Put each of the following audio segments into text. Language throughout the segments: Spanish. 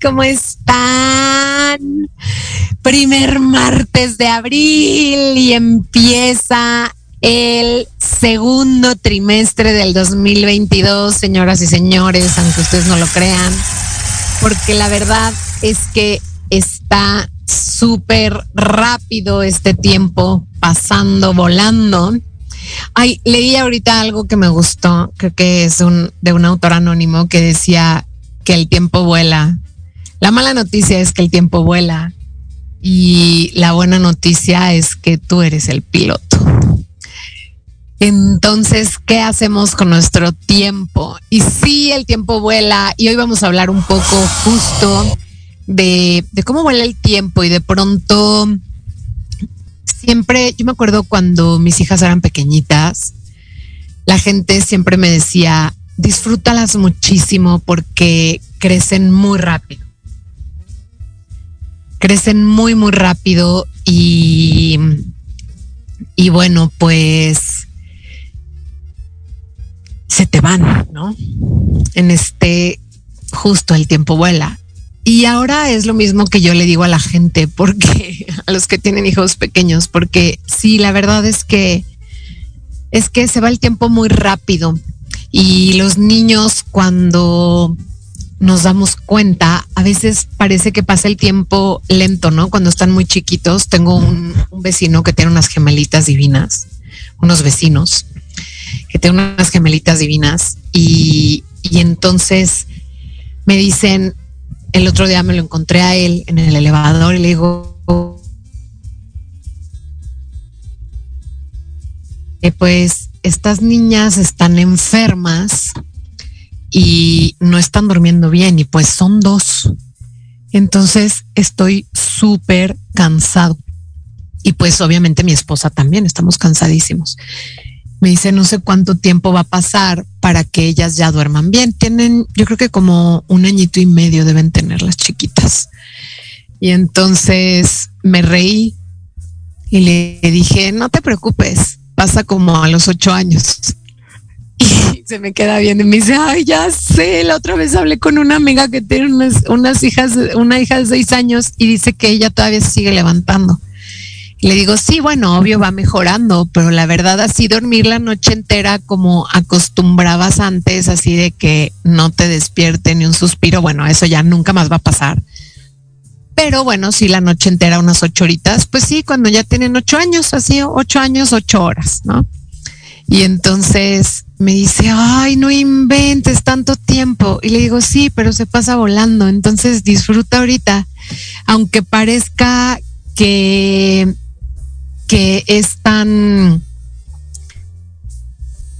¿Cómo están? primer martes de abril y empieza el segundo trimestre del 2022, señoras y señores, aunque ustedes no lo crean, porque la verdad es que está súper rápido este tiempo pasando, volando. Ay, leí ahorita algo que me gustó, creo que es un, de un autor anónimo que decía que el tiempo vuela. La mala noticia es que el tiempo vuela y la buena noticia es que tú eres el piloto. Entonces, ¿qué hacemos con nuestro tiempo? Y sí, el tiempo vuela y hoy vamos a hablar un poco justo de, de cómo vuela el tiempo y de pronto siempre, yo me acuerdo cuando mis hijas eran pequeñitas, la gente siempre me decía, disfrútalas muchísimo porque crecen muy rápido. Crecen muy, muy rápido y, y bueno, pues se te van, ¿no? En este, justo el tiempo vuela. Y ahora es lo mismo que yo le digo a la gente, porque a los que tienen hijos pequeños, porque sí, la verdad es que es que se va el tiempo muy rápido y los niños cuando nos damos cuenta, a veces parece que pasa el tiempo lento, ¿no? Cuando están muy chiquitos, tengo un, vecino que tiene unas gemelitas divinas, unos vecinos que tienen unas gemelitas divinas y, y entonces me dicen, el otro día me lo encontré a él en el elevador y le digo, eh, pues estas niñas están enfermas y no están durmiendo bien y pues son dos. Entonces estoy súper cansado. Y pues obviamente mi esposa también, estamos cansadísimos me dice no sé cuánto tiempo va a pasar para que ellas ya duerman bien. Tienen, yo creo que como un añito y medio deben tener las chiquitas. Y entonces me reí y le dije, no te preocupes, pasa como a los ocho años. Y se me queda bien y me dice, ay, ya sé, la otra vez hablé con una amiga que tiene unas, unas hijas, una hija de seis años y dice que ella todavía se sigue levantando le digo, sí, bueno, obvio va mejorando, pero la verdad así dormir la noche entera como acostumbrabas antes, así de que no te despierte ni un suspiro, bueno, eso ya nunca más va a pasar. Pero bueno, sí, la noche entera, unas ocho horitas, pues sí, cuando ya tienen ocho años, así, ocho años, ocho horas, ¿no? Y entonces me dice, ay, no inventes tanto tiempo. Y le digo, sí, pero se pasa volando. Entonces disfruta ahorita. Aunque parezca que que es tan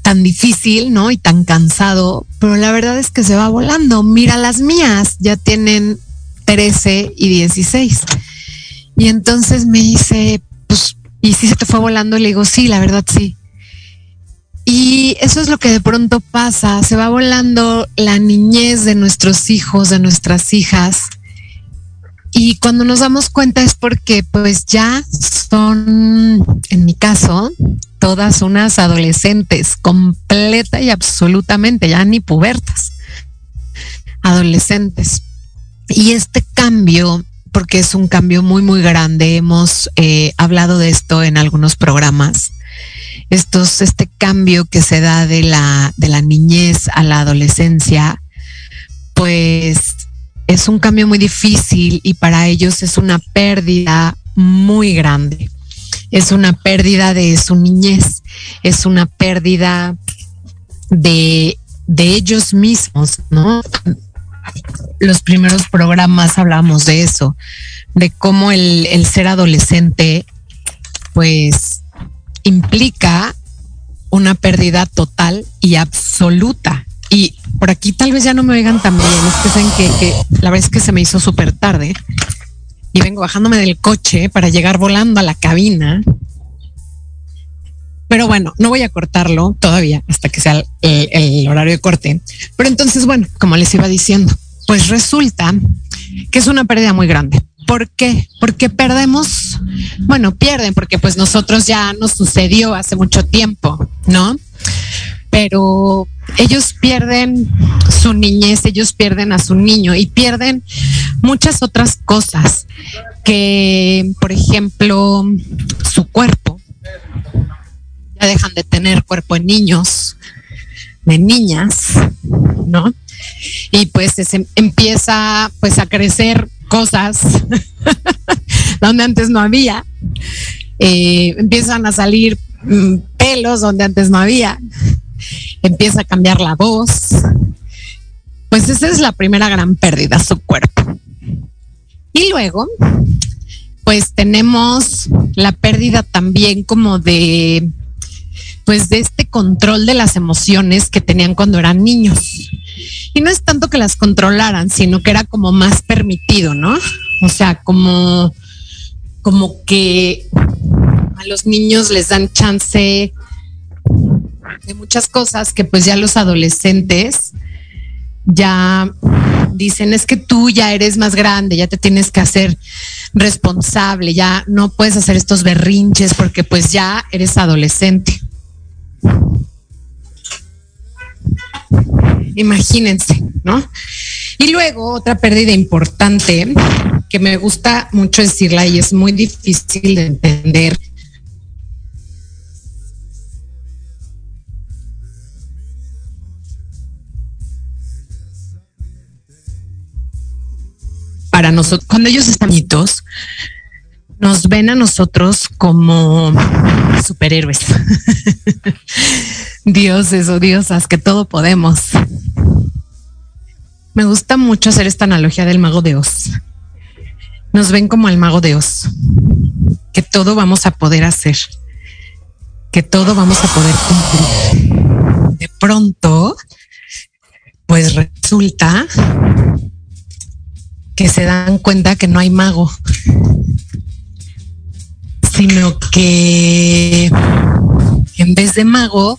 tan difícil, ¿no? Y tan cansado, pero la verdad es que se va volando. Mira, las mías ya tienen 13 y 16. Y entonces me dice, pues, ¿y si se te fue volando? le digo, sí, la verdad sí. Y eso es lo que de pronto pasa, se va volando la niñez de nuestros hijos, de nuestras hijas, y cuando nos damos cuenta es porque pues ya son, en mi caso, todas unas adolescentes, completa y absolutamente, ya ni pubertas, adolescentes. Y este cambio, porque es un cambio muy, muy grande, hemos eh, hablado de esto en algunos programas, estos, este cambio que se da de la, de la niñez a la adolescencia, pues es un cambio muy difícil y para ellos es una pérdida muy grande. Es una pérdida de su niñez, es una pérdida de, de ellos mismos, ¿no? Los primeros programas hablamos de eso, de cómo el, el ser adolescente, pues, implica una pérdida total y absoluta y por aquí tal vez ya no me oigan tan bien. Es que saben que, la verdad es que se me hizo súper tarde y vengo bajándome del coche para llegar volando a la cabina. Pero bueno, no voy a cortarlo todavía hasta que sea el, horario de corte. Pero entonces, bueno, como les iba diciendo, pues resulta que es una pérdida muy grande. ¿Por qué? Porque perdemos, bueno, pierden porque pues nosotros ya nos sucedió hace mucho tiempo, ¿no? Pero ellos pierden su niñez, ellos pierden a su niño y pierden muchas otras cosas que, por ejemplo, su cuerpo. Ya dejan de tener cuerpo en niños, de niñas, ¿no? Y pues se empieza pues a crecer cosas donde antes no había. Eh, empiezan a salir mm, pelos donde antes no había. Empieza a cambiar la voz. Pues esa es la primera gran pérdida, su cuerpo. Y luego, pues tenemos la pérdida también como de, pues de este control de las emociones que tenían cuando eran niños. Y no es tanto que las controlaran, sino que era como más permitido, ¿no? O sea, como, como que a los niños les dan chance de muchas cosas que pues ya los adolescentes ya dicen es que tú ya eres más grande, ya te tienes que hacer responsable, ya no puedes hacer estos berrinches porque pues ya eres adolescente. Imagínense, ¿no? Y luego otra pérdida importante que me gusta mucho decirla y es muy difícil de entender para nosotros, cuando ellos están niñitos, nos ven a nosotros como superhéroes. dioses o diosas, que todo podemos. Me gusta mucho hacer esta analogía del mago de Oz. Nos ven como el mago de Oz, que todo vamos a poder hacer, que todo vamos a poder cumplir. De pronto, pues resulta que se dan cuenta que no hay mago, sino que en vez de mago,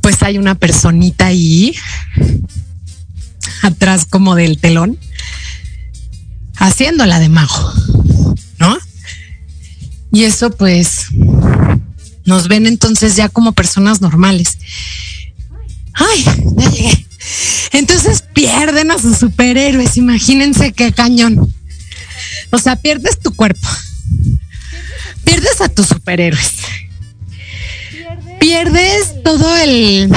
pues hay una personita ahí atrás como del telón, haciéndola de mago, ¿no? Y eso pues nos ven entonces ya como personas normales. Ay, ya llegué. Entonces pierden a sus superhéroes, imagínense qué cañón. O sea, pierdes tu cuerpo, pierdes a tus superhéroes, pierdes todo el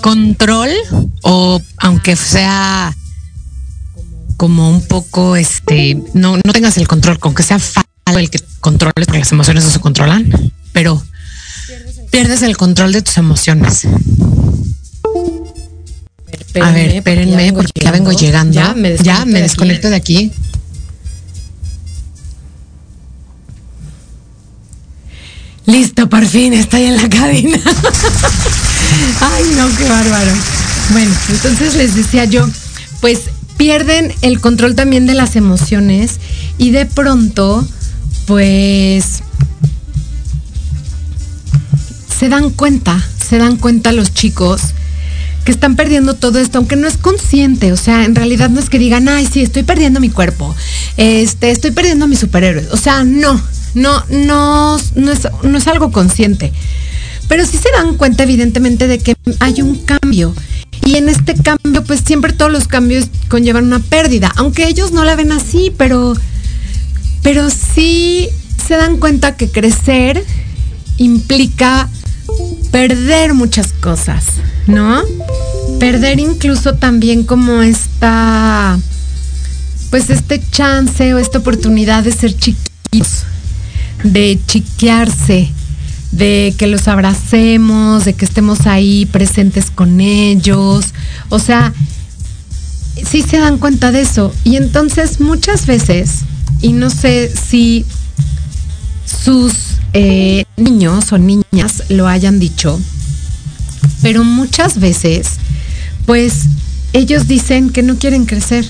control o aunque sea como un poco este no no tengas el control con que sea el que controles porque las emociones no se controlan pero pierdes el control de tus emociones a ver, espérenme porque ya vengo llegando. Ya me desconecto, de, aquí. Listo, por fin estoy en la cabina. Ay, no, qué bárbaro. Bueno, entonces les decía yo, pues pierden el control también de las emociones y de pronto, pues se dan cuenta, se dan cuenta los chicos que están perdiendo todo esto, aunque no es consciente, o sea, en realidad no es que digan, ay, sí, estoy perdiendo mi cuerpo, este, estoy perdiendo a mis superhéroes, o sea, no, no, no, no es, no es algo consciente. Pero sí se dan cuenta, evidentemente, de que hay un cambio. Y en este cambio, pues siempre todos los cambios conllevan una pérdida, aunque ellos no la ven así, pero, pero sí se dan cuenta que crecer implica perder muchas cosas, ¿no? Perder incluso también como esta, pues este chance o esta oportunidad de ser chiquitos, de chiquearse, de que los abracemos, de que estemos ahí presentes con ellos. O sea, sí se dan cuenta de eso. Y entonces muchas veces, y no sé si sus eh, niños o niñas lo hayan dicho, pero muchas veces, pues ellos dicen que no quieren crecer.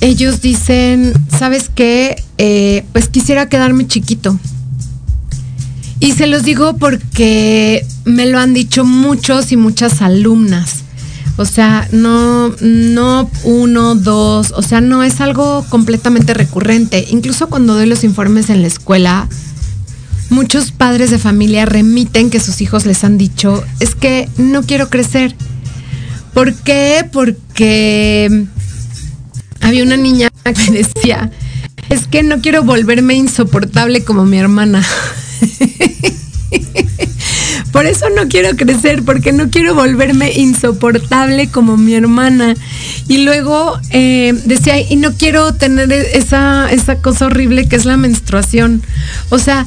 Ellos dicen, ¿sabes qué? Eh, pues quisiera quedarme chiquito. Y se los digo porque me lo han dicho muchos y muchas alumnas. O sea, no, no uno, dos, o sea, no es algo completamente recurrente. Incluso cuando doy los informes en la escuela, muchos padres de familia remiten que sus hijos les han dicho, es que no quiero crecer. ¿Por qué? Porque había una niña que decía, es que no quiero volverme insoportable como mi hermana. Por eso no quiero crecer, porque no quiero volverme insoportable como mi hermana. Y luego eh, decía, y no quiero tener esa, esa cosa horrible que es la menstruación. O sea,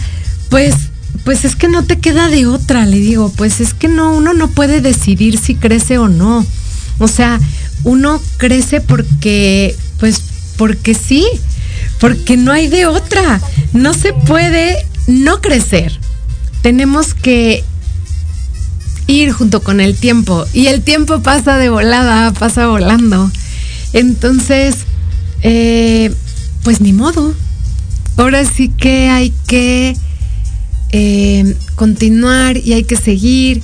pues, pues es que no te queda de otra, le digo, pues es que no, uno no puede decidir si crece o no. O sea, uno crece porque, pues, porque sí, porque no hay de otra. No se puede no crecer. Tenemos que ir junto con el tiempo. Y el tiempo pasa de volada, pasa volando. Entonces, eh, pues ni modo. Ahora sí que hay que eh, continuar y hay que seguir.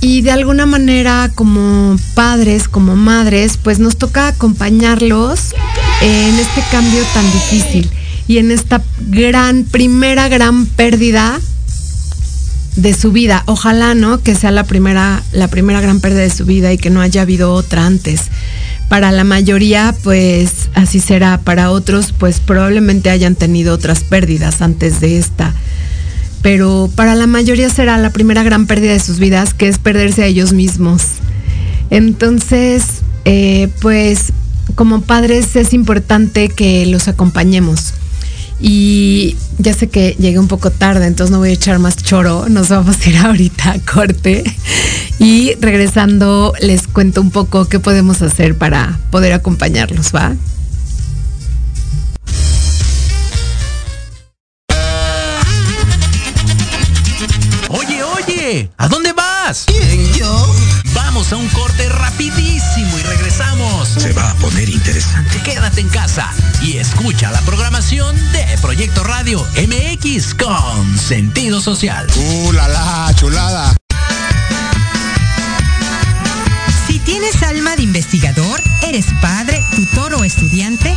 Y de alguna manera, como padres, como madres, pues nos toca acompañarlos en este cambio tan difícil y en esta gran, primera gran pérdida de su vida. Ojalá, ¿no? Que sea la primera, la primera gran pérdida de su vida y que no haya habido otra antes. Para la mayoría, pues así será. Para otros, pues probablemente hayan tenido otras pérdidas antes de esta. Pero para la mayoría será la primera gran pérdida de sus vidas, que es perderse a ellos mismos. Entonces, eh, pues como padres es importante que los acompañemos y ya sé que llegué un poco tarde, entonces no voy a echar más choro. Nos vamos a ir ahorita a corte. Y regresando les cuento un poco qué podemos hacer para poder acompañarlos, ¿va? Oye, oye, ¿a dónde vas? ¿Quién, yo? Vamos a un corte rapidísimo y regresamos. Se va a poner interesante. Quédate en casa y escucha la programación de Proyecto Radio MX con sentido social. ¡Uh, la, la chulada! Si tienes alma de investigador, eres padre, tutor o estudiante,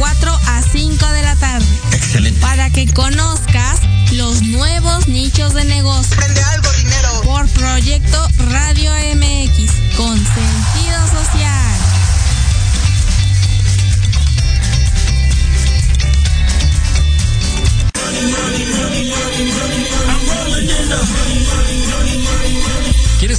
4 a 5 de la tarde. Excelente. Para que conozcas los nuevos nichos de negocio. Prende algo, dinero. Por Proyecto Radio MX con sentido social.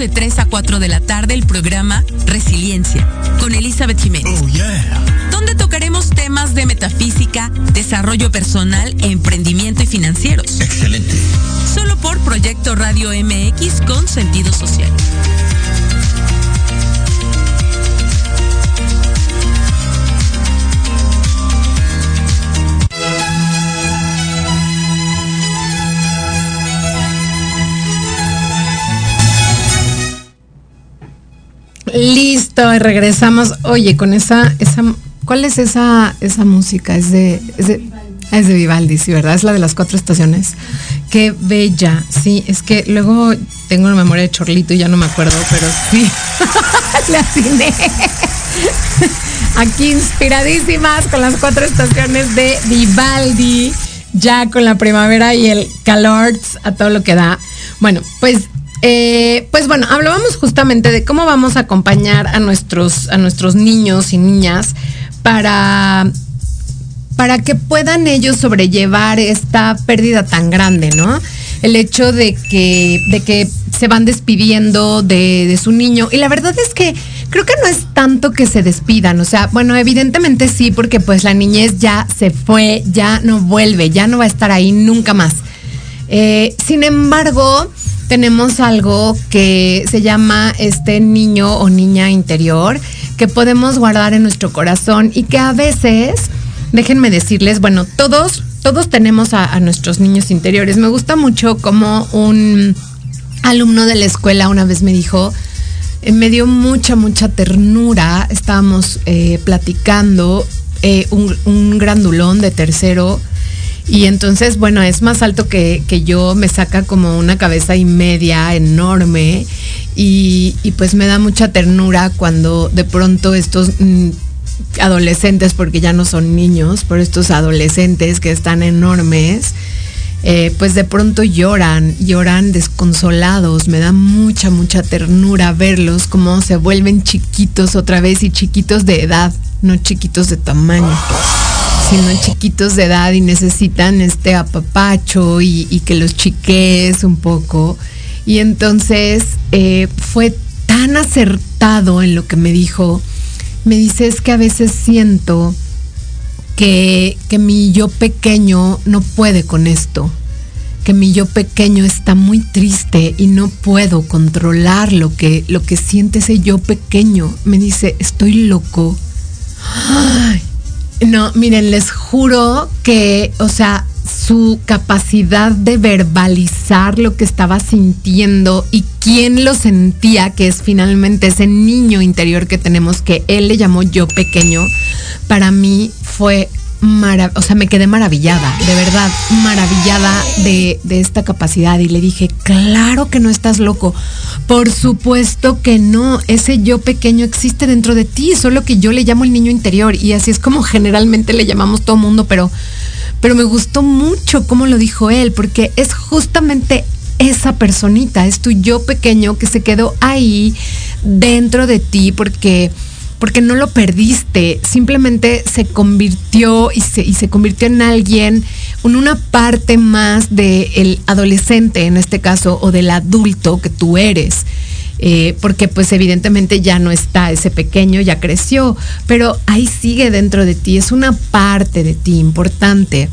de 3 a 4 de la tarde el programa Resiliencia con Elizabeth Jiménez. Oh, yeah. donde tocaremos temas de metafísica, desarrollo personal, emprendimiento y financieros. Excelente. Solo por Proyecto Radio MX con sentido social. Listo, regresamos. Oye, con esa, esa, ¿cuál es esa, esa música? Es de, es de, ah, es de Vivaldi, sí, ¿verdad? Es la de las cuatro estaciones. Qué bella, sí, es que luego tengo una memoria de chorlito y ya no me acuerdo, pero sí, atiné. Aquí inspiradísimas con las cuatro estaciones de Vivaldi, ya con la primavera y el calor a todo lo que da. Bueno, pues eh, pues bueno, hablábamos justamente de cómo vamos a acompañar a nuestros, a nuestros niños y niñas para, para que puedan ellos sobrellevar esta pérdida tan grande, ¿no? El hecho de que, de que se van despidiendo de, su niño. Y la verdad es que creo que no es tanto que se despidan, o sea, bueno, evidentemente sí, porque pues la niñez ya se fue, ya no vuelve, ya no va a estar ahí nunca más. Eh, sin embargo, tenemos algo que se llama este niño o niña interior que podemos guardar en nuestro corazón y que a veces, déjenme decirles, bueno, todos, todos tenemos a, nuestros niños interiores. Me gusta mucho como un alumno de la escuela una vez me dijo, eh, me dio mucha, mucha ternura. Estábamos eh, platicando eh, un, un, grandulón de tercero. Y entonces, bueno, es más alto que, que, yo, me saca como una cabeza y media enorme. Y, y pues me da mucha ternura cuando de pronto estos mm, adolescentes, porque ya no son niños, pero estos adolescentes que están enormes, eh, pues de pronto lloran, lloran desconsolados, me da mucha, mucha ternura verlos como se vuelven chiquitos otra vez y chiquitos de edad, no chiquitos de tamaño, sino chiquitos de edad y necesitan este apapacho y, que los chiques un poco. Y entonces eh, fue tan acertado en lo que me dijo, me dice es que a veces siento que, que, mi yo pequeño no puede con esto, que mi yo pequeño está muy triste y no puedo controlar lo que, lo que siente ese yo pequeño. Me dice, estoy loco. No, miren, les juro que, o sea, su capacidad de verbalizar lo que estaba sintiendo y quién lo sentía, que es finalmente ese niño interior que tenemos, que él le llamó yo pequeño, para mí fue O sea, me quedé maravillada, de verdad, maravillada de, de, esta capacidad. Y le dije, claro que no estás loco. Por supuesto que no. Ese yo pequeño existe dentro de ti, solo que yo le llamo el niño interior. Y así es como generalmente le llamamos todo mundo, pero, pero me gustó mucho cómo lo dijo él, porque es justamente esa personita, es tu yo pequeño que se quedó ahí dentro de ti, porque porque no lo perdiste, simplemente se convirtió y se, y se convirtió en alguien, en una parte más del adolescente en este caso, o del adulto que tú eres. Eh, porque pues evidentemente ya no está ese pequeño, ya creció, pero ahí sigue dentro de ti, es una parte de ti importante.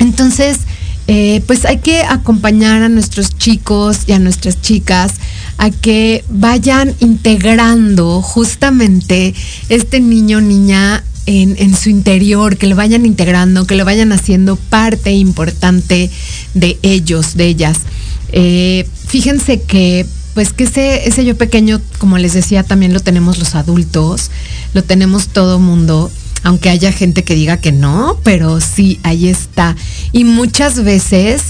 Entonces, eh, pues hay que acompañar a nuestros chicos y a nuestras chicas a que vayan integrando justamente este niño niña en, su interior, que lo vayan integrando, que lo vayan haciendo parte importante de ellos, de ellas. Eh, fíjense que pues que ese, ese yo pequeño, como les decía, también lo tenemos los adultos, lo tenemos todo mundo aunque haya gente que diga que no, pero sí, ahí está. Y muchas veces,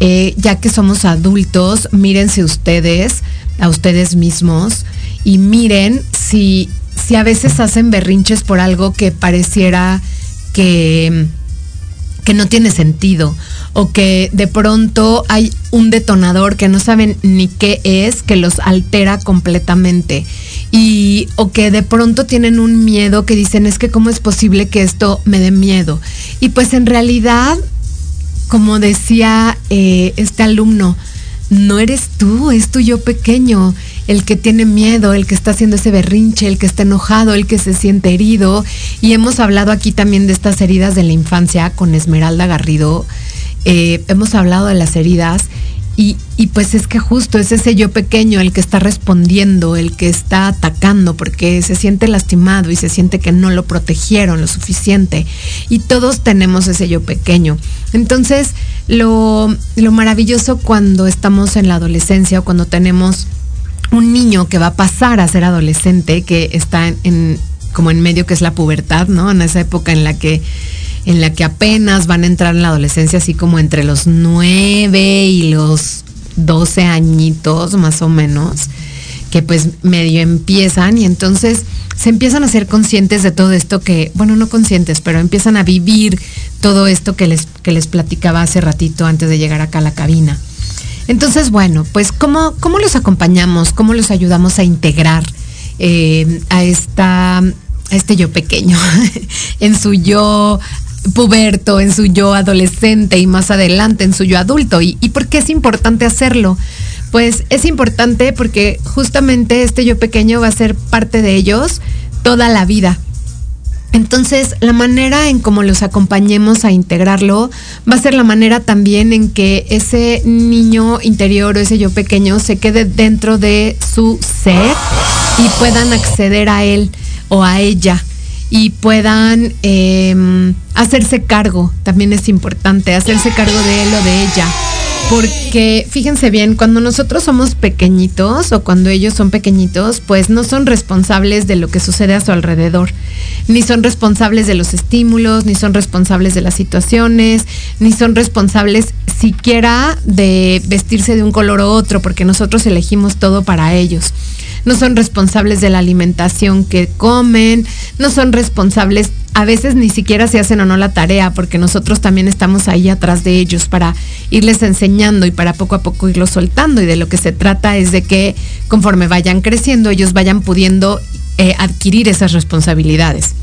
eh, ya que somos adultos, mírense ustedes, a ustedes mismos, y miren si, si a veces hacen berrinches por algo que pareciera que, que no tiene sentido o que de pronto hay un detonador que no saben ni qué es, que los altera completamente. Y, o que de pronto tienen un miedo que dicen, es que cómo es posible que esto me dé miedo. Y pues en realidad, como decía eh, este alumno, no eres tú, es tu yo pequeño, el que tiene miedo, el que está haciendo ese berrinche, el que está enojado, el que se siente herido. Y hemos hablado aquí también de estas heridas de la infancia con Esmeralda Garrido eh, hemos hablado de las heridas y, y, pues es que justo es ese yo pequeño el que está respondiendo, el que está atacando porque se siente lastimado y se siente que no lo protegieron lo suficiente. Y todos tenemos ese yo pequeño. Entonces, lo, lo maravilloso cuando estamos en la adolescencia o cuando tenemos un niño que va a pasar a ser adolescente, que está en, en como en medio que es la pubertad, ¿no? En esa época en la que en la que apenas van a entrar en la adolescencia, así como entre los 9 y los 12 añitos más o menos, que pues medio empiezan y entonces se empiezan a ser conscientes de todo esto que, bueno, no conscientes, pero empiezan a vivir todo esto que les, que les platicaba hace ratito antes de llegar acá a la cabina. Entonces, bueno, pues ¿cómo, cómo los acompañamos? ¿Cómo los ayudamos a integrar eh, a esta a este yo pequeño, en su yo puberto, en su yo adolescente y más adelante en su yo adulto. ¿Y, y por qué es importante hacerlo? Pues es importante porque justamente este yo pequeño va a ser parte de ellos toda la vida. Entonces, la manera en cómo los acompañemos a integrarlo va a ser la manera también en que ese niño interior o ese yo pequeño se quede dentro de su ser y puedan acceder a él o a ella y puedan eh, hacerse cargo. También es importante hacerse cargo de él o de ella. Porque fíjense bien, cuando nosotros somos pequeñitos o cuando ellos son pequeñitos, pues no son responsables de lo que sucede a su alrededor, ni son responsables de los estímulos, ni son responsables de las situaciones, ni son responsables siquiera de vestirse de un color u otro, porque nosotros elegimos todo para ellos. No son responsables de la alimentación que comen, no son responsables a veces ni siquiera se hacen o no la tarea, porque nosotros también estamos ahí atrás de ellos para irles enseñando y para poco a poco irlos soltando. Y de lo que se trata es de que conforme vayan creciendo, ellos vayan pudiendo eh, adquirir esas responsabilidades.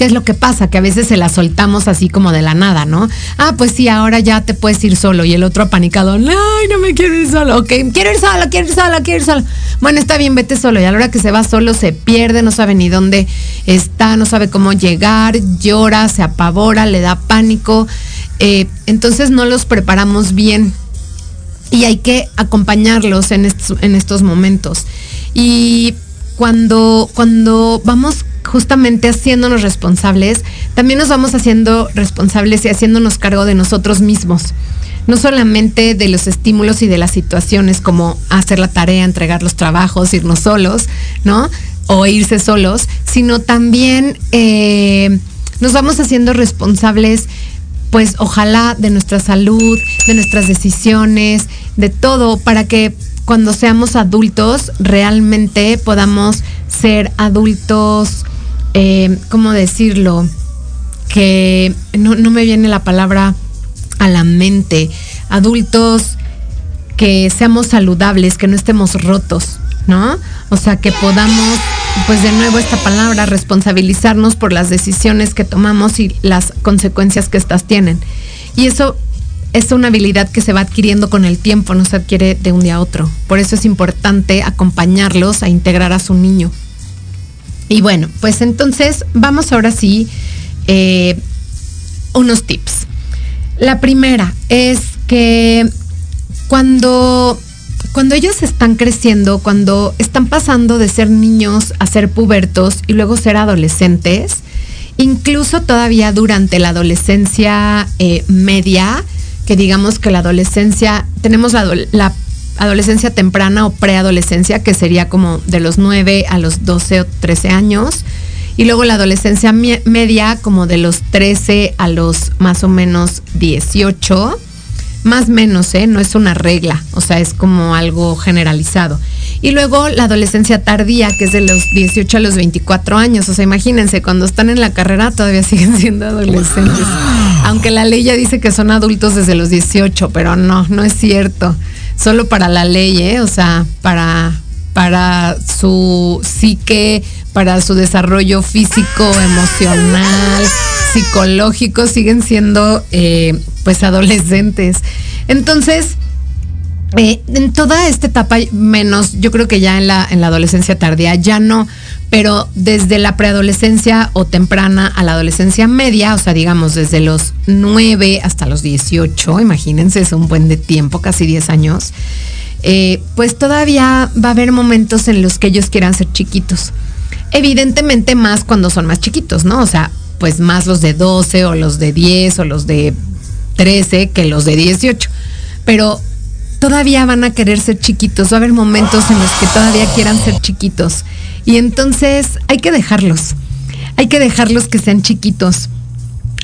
¿Qué es lo que pasa? Que a veces se la soltamos así como de la nada, ¿no? Ah, pues sí, ahora ya te puedes ir solo. Y el otro apanicado, ay, no me quiero ir solo. Ok, quiero ir solo, quiero ir solo, quiero ir solo. Bueno, está bien, vete solo. Y a la hora que se va solo, se pierde, no sabe ni dónde está, no sabe cómo llegar, llora, se apavora, le da pánico. Eh, entonces no los preparamos bien. Y hay que acompañarlos en estos, en estos momentos. Y cuando, cuando vamos justamente haciéndonos responsables, también nos vamos haciendo responsables y haciéndonos cargo de nosotros mismos. No solamente de los estímulos y de las situaciones como hacer la tarea, entregar los trabajos, irnos solos, ¿no? O irse solos, sino también eh, nos vamos haciendo responsables pues ojalá de nuestra salud, de nuestras decisiones, de todo, para que cuando seamos adultos realmente podamos ser adultos, eh, ¿cómo decirlo? Que no, no me viene la palabra a la mente. Adultos que seamos saludables, que no estemos rotos, ¿no? O sea, que podamos, pues de nuevo esta palabra, responsabilizarnos por las decisiones que tomamos y las consecuencias que éstas tienen. Y eso es una habilidad que se va adquiriendo con el tiempo, no se adquiere de un día a otro. Por eso es importante acompañarlos a integrar a su niño. Y bueno, pues entonces vamos ahora sí eh, unos tips. La primera es que cuando, cuando ellos están creciendo, cuando están pasando de ser niños a ser pubertos y luego ser adolescentes, incluso todavía durante la adolescencia eh, media, que digamos que la adolescencia, tenemos la, adolescencia temprana o preadolescencia, que sería como de los 9 a los 12 o 13 años. Y luego la adolescencia media, como de los 13 a los más o menos 18. Más menos, ¿eh? No es una regla, o sea, es como algo generalizado. Y luego la adolescencia tardía, que es de los 18 a los 24 años. O sea, imagínense, cuando están en la carrera todavía siguen siendo adolescentes. Aunque la ley ya dice que son adultos desde los 18, pero no, no es cierto solo para la ley, ¿eh? o sea, para, para su psique, para su desarrollo físico, emocional, psicológico, siguen siendo eh, pues adolescentes. Entonces, en toda esta etapa, menos, yo creo que ya en la, en la adolescencia tardía, ya no, pero desde la preadolescencia o temprana a la adolescencia media, o sea, digamos desde los 9 hasta los 18, imagínense, es un buen de tiempo, casi 10 años, eh, pues todavía va a haber momentos en los que ellos quieran ser chiquitos. Evidentemente más cuando son más chiquitos, ¿no? O sea, pues más los de 12 o los de 10 o los de 13 que los de 18. Pero todavía van a querer ser chiquitos, va a haber momentos en los que todavía quieran ser chiquitos. Y entonces hay que dejarlos, hay que dejarlos que sean chiquitos.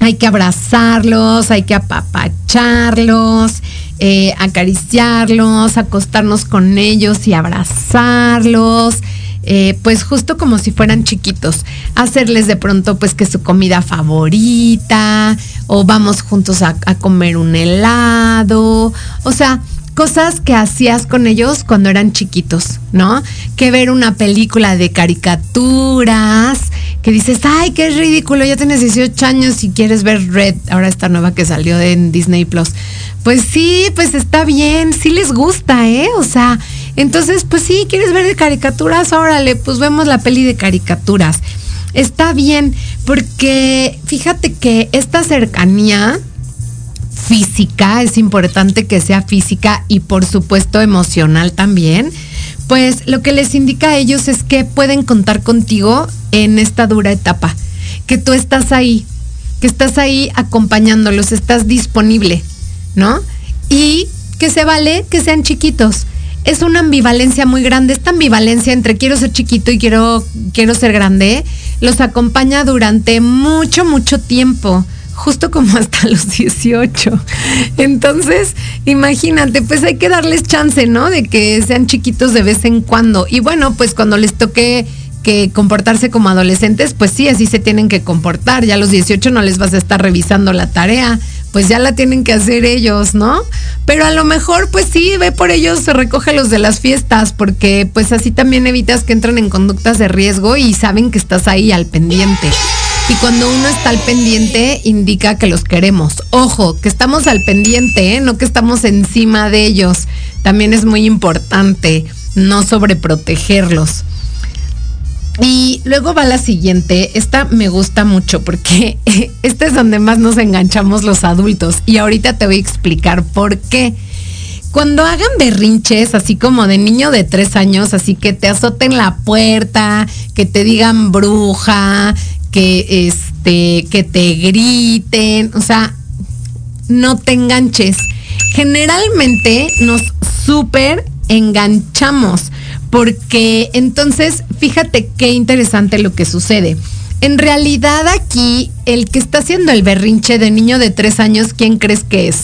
Hay que abrazarlos, hay que apapacharlos, eh, acariciarlos, acostarnos con ellos y abrazarlos. Eh, pues justo como si fueran chiquitos, hacerles de pronto pues que su comida favorita o vamos juntos a, a comer un helado, o sea, cosas que hacías con ellos cuando eran chiquitos, ¿no? Que ver una película de caricaturas, que dices, ay, qué ridículo, ya tienes 18 años y quieres ver Red, ahora esta nueva que salió en Disney Plus. Pues sí, pues está bien, sí les gusta, ¿eh? O sea, entonces, pues sí, quieres ver de caricaturas, órale, pues vemos la peli de caricaturas. Está bien, porque fíjate que esta cercanía física, es importante que sea física y por supuesto emocional también, pues lo que les indica a ellos es que pueden contar contigo en esta dura etapa, que tú estás ahí, que estás ahí acompañándolos, estás disponible, ¿no? Y que se vale que sean chiquitos. Es una ambivalencia muy grande, esta ambivalencia entre quiero ser chiquito y quiero, quiero ser grande, los acompaña durante mucho, mucho tiempo justo como hasta los 18. Entonces, imagínate, pues hay que darles chance, ¿no? De que sean chiquitos de vez en cuando. Y bueno, pues cuando les toque que comportarse como adolescentes, pues sí, así se tienen que comportar. Ya a los 18 no les vas a estar revisando la tarea, pues ya la tienen que hacer ellos, ¿no? Pero a lo mejor, pues sí, ve por ellos, se recoge los de las fiestas, porque pues así también evitas que entren en conductas de riesgo y saben que estás ahí al pendiente. Y cuando uno está al pendiente, indica que los queremos. Ojo, que estamos al pendiente, ¿eh? no que estamos encima de ellos. También es muy importante no sobreprotegerlos. Y luego va la siguiente, esta me gusta mucho porque esta es donde más nos enganchamos los adultos y ahorita te voy a explicar por qué. Cuando hagan berrinches, así como de niño de tres años, así que te azoten la puerta, que te digan bruja, que este, que te griten, o sea, no te enganches. Generalmente nos súper enganchamos, porque entonces, fíjate qué interesante lo que sucede. En realidad aquí, el que está haciendo el berrinche de niño de tres años, ¿quién crees que es?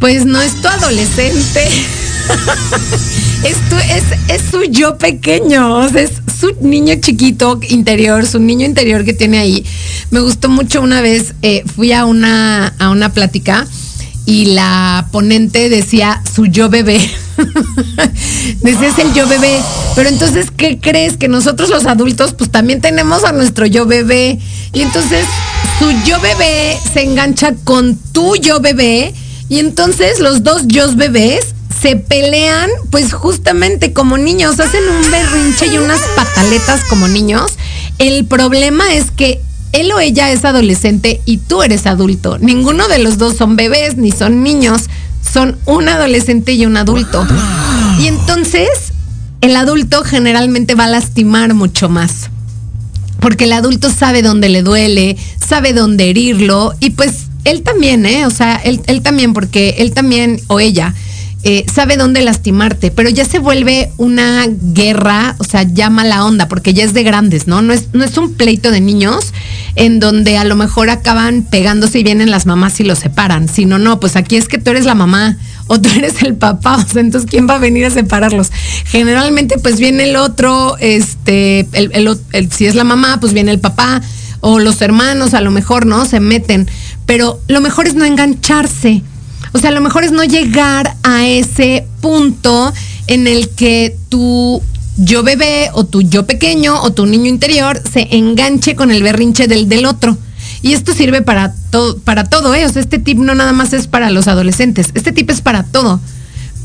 Pues no es tu adolescente. Esto es, es su yo pequeño, es su niño chiquito interior, su niño interior que tiene ahí. Me gustó mucho una vez, eh, fui a una, a una plática y la ponente decía su yo bebé. decía es el yo bebé. Pero entonces, ¿qué crees? Que nosotros los adultos pues también tenemos a nuestro yo bebé. Y entonces su yo bebé se engancha con tu yo bebé. Y entonces los dos yo bebés se pelean, pues justamente como niños, hacen un berrinche y unas pataletas como niños. El problema es que él o ella es adolescente y tú eres adulto. Ninguno de los dos son bebés ni son niños, son un adolescente y un adulto. Y entonces el adulto generalmente va a lastimar mucho más. Porque el adulto sabe dónde le duele, sabe dónde herirlo y pues él también, ¿eh? O sea, él, él también, porque él también o ella eh, sabe dónde lastimarte, pero ya se vuelve una guerra, o sea, llama la onda, porque ya es de grandes, ¿no? No es, no es un pleito de niños en donde a lo mejor acaban pegándose y vienen las mamás y los separan, sino no, pues aquí es que tú eres la mamá o tú eres el papá, o sea, entonces ¿quién va a venir a separarlos? Generalmente pues viene el otro, este, si es la mamá, pues viene el papá o los hermanos, a lo mejor, ¿no? Se meten, pero lo mejor es no engancharse o sea, lo mejor es no llegar a ese punto en el que tu yo bebé o tu yo pequeño o tu niño interior se enganche con el berrinche del del otro. Y esto sirve para todo, para todo, ¿eh? O sea, este tip no nada más es para los adolescentes, este tip es para todo.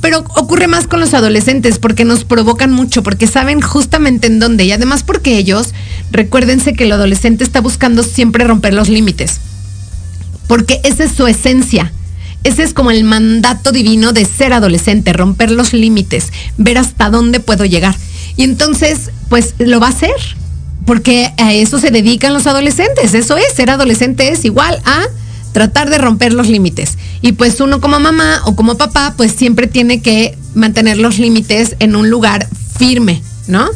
Pero ocurre más con los adolescentes porque nos provocan mucho, porque saben justamente en dónde. Y además porque ellos, recuérdense que el adolescente está buscando siempre romper los límites. Porque esa es su esencia. Ese es como el mandato divino de ser adolescente, romper los límites, ver hasta dónde puedo llegar. Y entonces, pues lo va a hacer, porque a eso se dedican los adolescentes. Eso es, ser adolescente es igual a tratar de romper los límites. Y pues uno como mamá o como papá, pues siempre tiene que mantener los límites en un lugar firme, ¿no?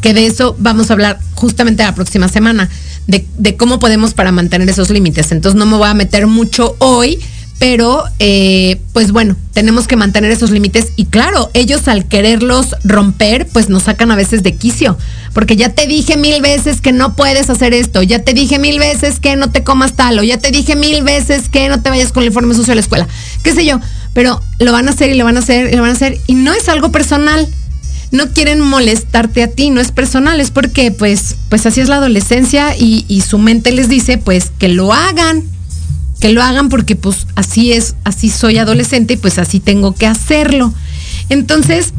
Que de eso vamos a hablar justamente la próxima semana, de, cómo podemos para mantener esos límites. Entonces no me voy a meter mucho hoy pero eh, pues bueno, tenemos que mantener esos límites y claro, ellos al quererlos romper, pues nos sacan a veces de quicio, porque ya te dije mil veces que no puedes hacer esto, ya te dije mil veces que no te comas tal, o ya te dije mil veces que no te vayas con el informe sucio a la escuela, qué sé yo, pero lo van a hacer y lo van a hacer y lo van a hacer y no es algo personal. no quieren molestarte a ti, no es personal, es porque pues, pues así es la adolescencia y, y su mente les dice pues que lo hagan, que lo hagan porque pues así es, así soy adolescente y pues así tengo que hacerlo. Entonces,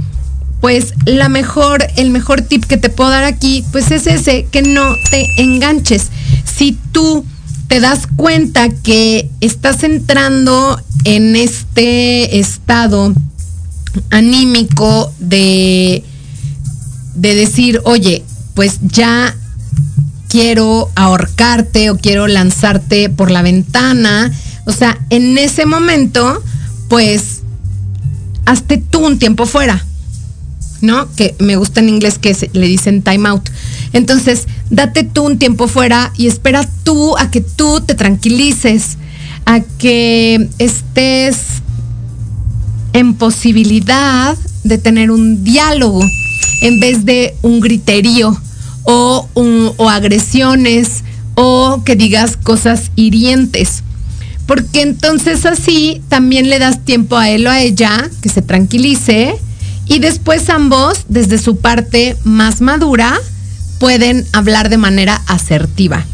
pues la mejor, el mejor tip que te puedo dar aquí, pues es ese, que no te enganches. Si tú te das cuenta que estás entrando en este estado anímico de, de decir, oye, pues ya quiero ahorcarte o quiero lanzarte por la ventana. O sea, en ese momento, pues, hazte tú un tiempo fuera. ¿No? Que me gusta en inglés que le dicen time out. Entonces, date tú un tiempo fuera y espera tú a que tú te tranquilices, a que estés en posibilidad de tener un diálogo en vez de un griterío o, agresiones o que digas cosas hirientes. Porque entonces así también le das tiempo a él o a ella que se tranquilice y después ambos, desde su parte más madura, pueden hablar de manera asertiva,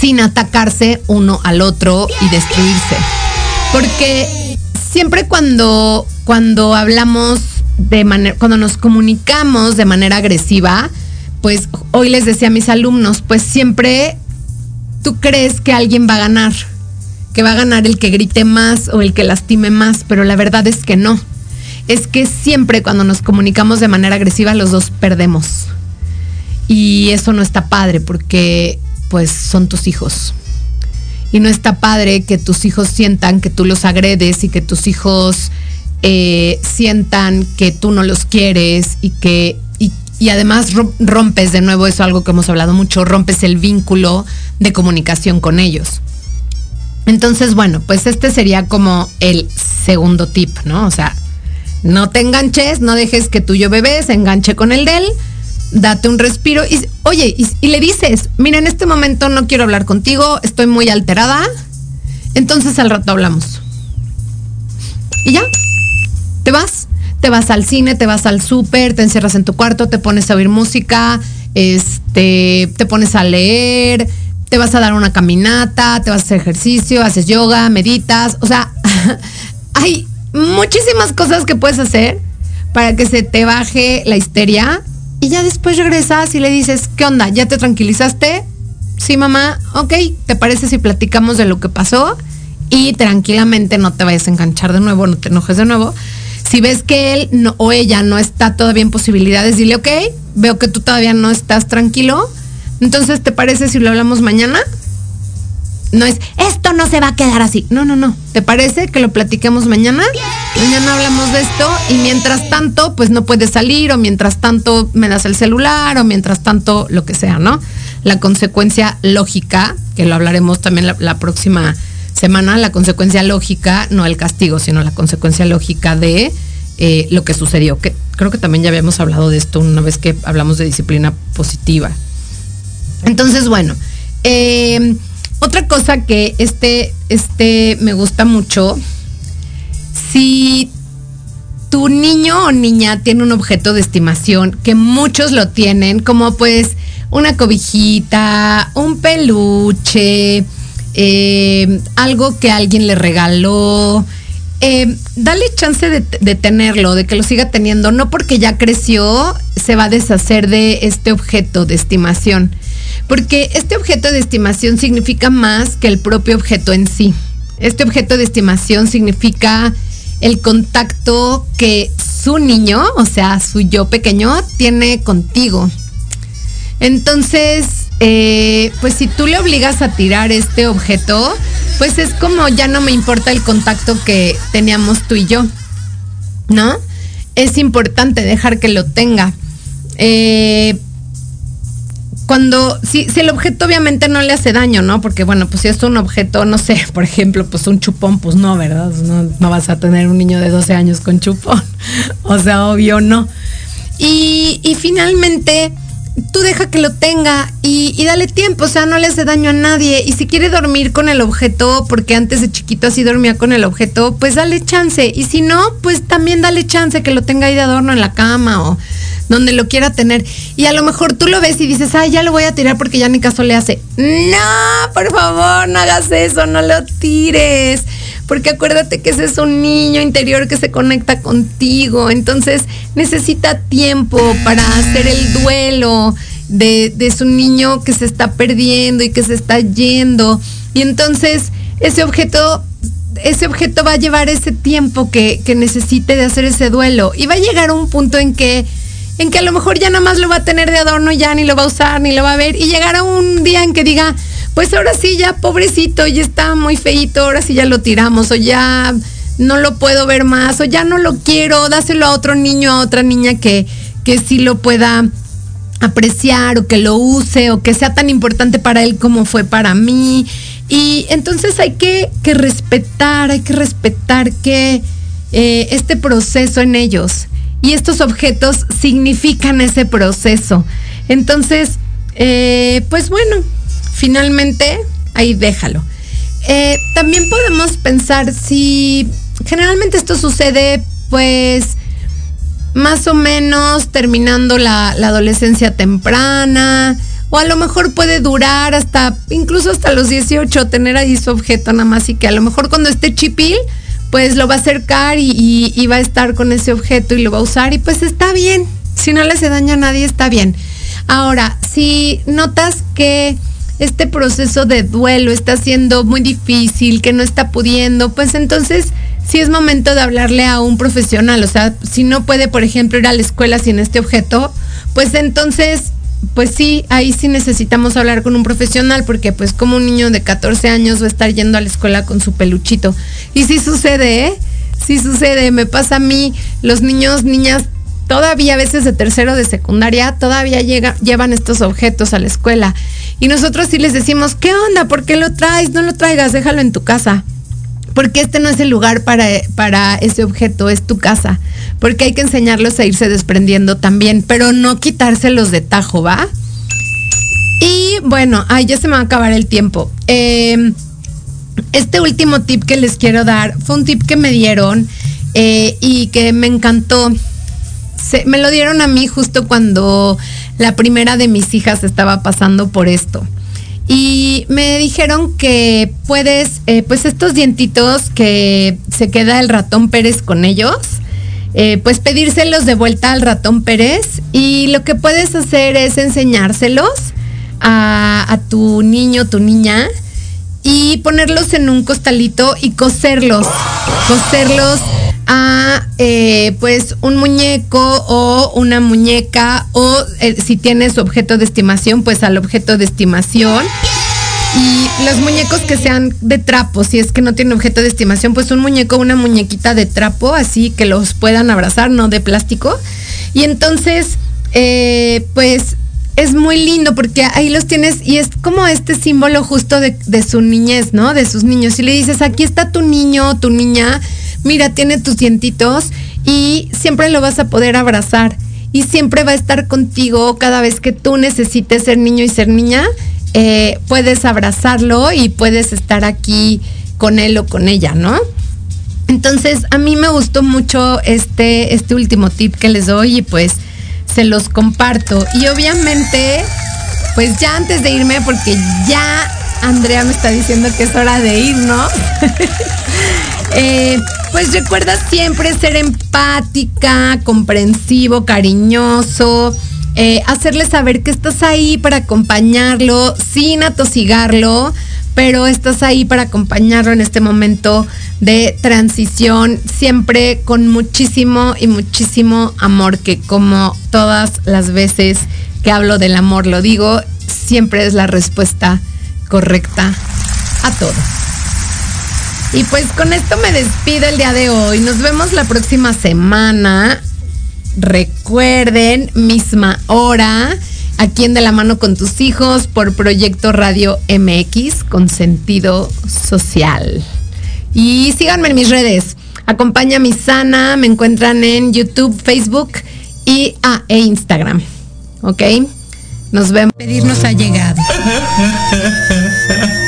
sin atacarse uno al otro y destruirse. Porque siempre cuando, cuando hablamos de manera, cuando nos comunicamos de manera agresiva, pues hoy les decía a mis alumnos, pues siempre tú crees que alguien va a ganar, que va a ganar el que grite más o el que lastime más, pero la verdad es que no. Es que siempre cuando nos comunicamos de manera agresiva los dos perdemos. Y eso no está padre porque pues son tus hijos. Y no está padre que tus hijos sientan que tú los agredes y que tus hijos eh, sientan que tú no los quieres y que además rompes de nuevo eso algo que hemos hablado mucho rompes el vínculo de comunicación con ellos. Entonces bueno pues este sería como el segundo tip no o sea no te enganches no dejes que tuyo bebé se enganche con el de él date un respiro y oye y, y le dices mira en este momento no quiero hablar contigo estoy muy alterada entonces al rato hablamos. Y ya. Te vas te vas al cine, te vas al súper, te encierras en tu cuarto, te pones a oír música, este, te pones a leer, te vas a dar una caminata, te vas a hacer ejercicio, haces yoga, meditas, o sea, hay muchísimas cosas que puedes hacer para que se te baje la histeria y ya después regresas y le dices, ¿qué onda? ¿Ya te tranquilizaste? Sí, mamá, ok, ¿te parece si platicamos de lo que pasó? Y tranquilamente no te vayas a enganchar de nuevo, no te enojes de nuevo si ves que él o ella no está todavía en posibilidades, dile, ok, veo que tú todavía no estás tranquilo. Entonces, ¿te parece si lo hablamos mañana? No es, esto no se va a quedar así. No, no, no. ¿Te parece que lo platiquemos mañana? Mañana hablamos de esto y mientras tanto, pues no puedes salir o mientras tanto me das el celular o mientras tanto lo que sea, ¿no? La consecuencia lógica, que lo hablaremos también la, la próxima semana la consecuencia lógica, no el castigo, sino la consecuencia lógica de eh, lo que sucedió. Que creo que también ya habíamos hablado de esto una vez que hablamos de disciplina positiva. Entonces, bueno, eh, otra cosa que este, este me gusta mucho, si tu niño o niña tiene un objeto de estimación, que muchos lo tienen, como pues una cobijita, un peluche, eh, algo que alguien le regaló. Eh, dale chance de, de, tenerlo, de que lo siga teniendo, no porque ya creció se va a deshacer de este objeto de estimación, porque este objeto de estimación significa más que el propio objeto en sí. Este objeto de estimación significa el contacto que su niño, o sea, su yo pequeño, tiene contigo. Entonces, eh, pues si tú le obligas a tirar este objeto, pues es como ya no me importa el contacto que teníamos tú y yo, ¿no? Es importante dejar que lo tenga. Eh, cuando, si, el objeto obviamente no le hace daño, ¿no? Porque bueno, pues si es un objeto, no sé, por ejemplo, pues un chupón, pues no, ¿verdad? No, vas a tener un niño de 12 años con chupón. o sea, obvio no. Y finalmente tú deja que lo tenga y, dale tiempo, o sea, no le hace daño a nadie. Y si quiere dormir con el objeto, porque antes de chiquito así dormía con el objeto, pues dale chance. Y si no, pues también dale chance que lo tenga ahí de adorno en la cama o donde lo quiera tener. Y a lo mejor tú lo ves y dices, ay, ya lo voy a tirar porque ya ni caso le hace. No, por favor, no hagas eso, no lo tires. Porque acuérdate que ese es un niño interior que se conecta contigo. Entonces necesita tiempo para hacer el duelo de, de su niño que se está perdiendo y que se está yendo. Y entonces ese objeto ese objeto va a llevar ese tiempo que, que, necesite de hacer ese duelo. Y va a llegar un punto en que en que a lo mejor ya nada más lo va a tener de adorno, ya ni lo va a usar, ni lo va a ver, y llegará un día en que diga, pues ahora sí, ya pobrecito, ya está muy feito, ahora sí ya lo tiramos, o ya no lo puedo ver más, o ya no lo quiero, dáselo a otro niño, a otra niña que, que sí lo pueda apreciar o que lo use o que sea tan importante para él como fue para mí. Y entonces hay que, que respetar, hay que respetar que eh, este proceso en ellos y estos objetos significan ese proceso. Entonces, eh, pues bueno, finalmente ahí déjalo. Eh, también podemos pensar si generalmente esto sucede pues más o menos terminando la, la, adolescencia temprana o a lo mejor puede durar hasta incluso hasta los 18 tener ahí su objeto nada más y que a lo mejor cuando esté chipil pues lo va a acercar y, va a estar con ese objeto y lo va a usar y pues está bien. Si no le hace daño a nadie, está bien. Ahora, si notas que este proceso de duelo está siendo muy difícil, que no está pudiendo, pues entonces sí es momento de hablarle a un profesional. O sea, si no puede, por ejemplo, ir a la escuela sin este objeto, pues entonces pues sí, ahí sí necesitamos hablar con un profesional porque pues como un niño de 14 años va a estar yendo a la escuela con su peluchito. Y sí sucede, ¿eh? Sí sucede, me pasa a mí, los niños, niñas, todavía a veces de tercero de secundaria, todavía llevan estos objetos a la escuela. Y nosotros sí les decimos, ¿qué onda? ¿Por qué lo traes? No lo traigas, déjalo en tu casa porque este no es el lugar para, para ese objeto, es tu casa. Porque hay que enseñarlos a irse desprendiendo también, pero no quitárselos de tajo, ¿va? Y bueno, ay, ya se me va a acabar el tiempo. Em, este último tip que les quiero dar fue un tip que me dieron eh, y que me encantó. Me lo dieron a mí justo cuando la primera de mis hijas estaba pasando por esto. Y me dijeron que puedes, eh, pues estos dientitos que se queda el ratón Pérez con ellos, eh, pues pedírselos de vuelta al ratón Pérez y lo que puedes hacer es enseñárselos a tu niño, tu niña y ponerlos en un costalito y coserlos, coserlos a eh, pues un muñeco o una muñeca o eh, si tienes objeto de estimación pues al objeto de estimación y los muñecos que sean de trapo si es que no tienen objeto de estimación pues un muñeco una muñequita de trapo así que los puedan abrazar no de plástico y entonces eh, pues es muy lindo porque ahí los tienes y es como este símbolo justo de, de, su niñez, ¿no? De sus niños. Y le dices, aquí está tu niño, tu niña, mira, tiene tus dientitos y siempre lo vas a poder abrazar y siempre va a estar contigo cada vez que tú necesites ser niño y ser niña. Eh, puedes abrazarlo y puedes estar aquí con él o con ella, ¿no? Entonces, a mí me gustó mucho este, este último tip que les doy y pues se los comparto. Y obviamente, pues ya antes de irme, porque ya Andrea me está diciendo que es hora de ir, ¿no? Eh, pues recuerda siempre ser empática, comprensivo, cariñoso, eh, hacerle saber que estás ahí para acompañarlo sin atosigarlo, pero estás ahí para acompañarlo en este momento de transición, siempre con muchísimo y muchísimo amor, que como todas las veces que hablo del amor lo digo, siempre es la respuesta correcta a todo. Y pues con esto me despido el día de hoy. Nos vemos la próxima semana. Recuerden, misma hora, aquí en De la mano con tus hijos por Proyecto Radio MX con sentido social. Y síganme en mis redes. Acompaña a mi sana, me encuentran en YouTube, Facebook y ah, e Instagram. ¿Ok? Nos ven pedirnos ha llegado.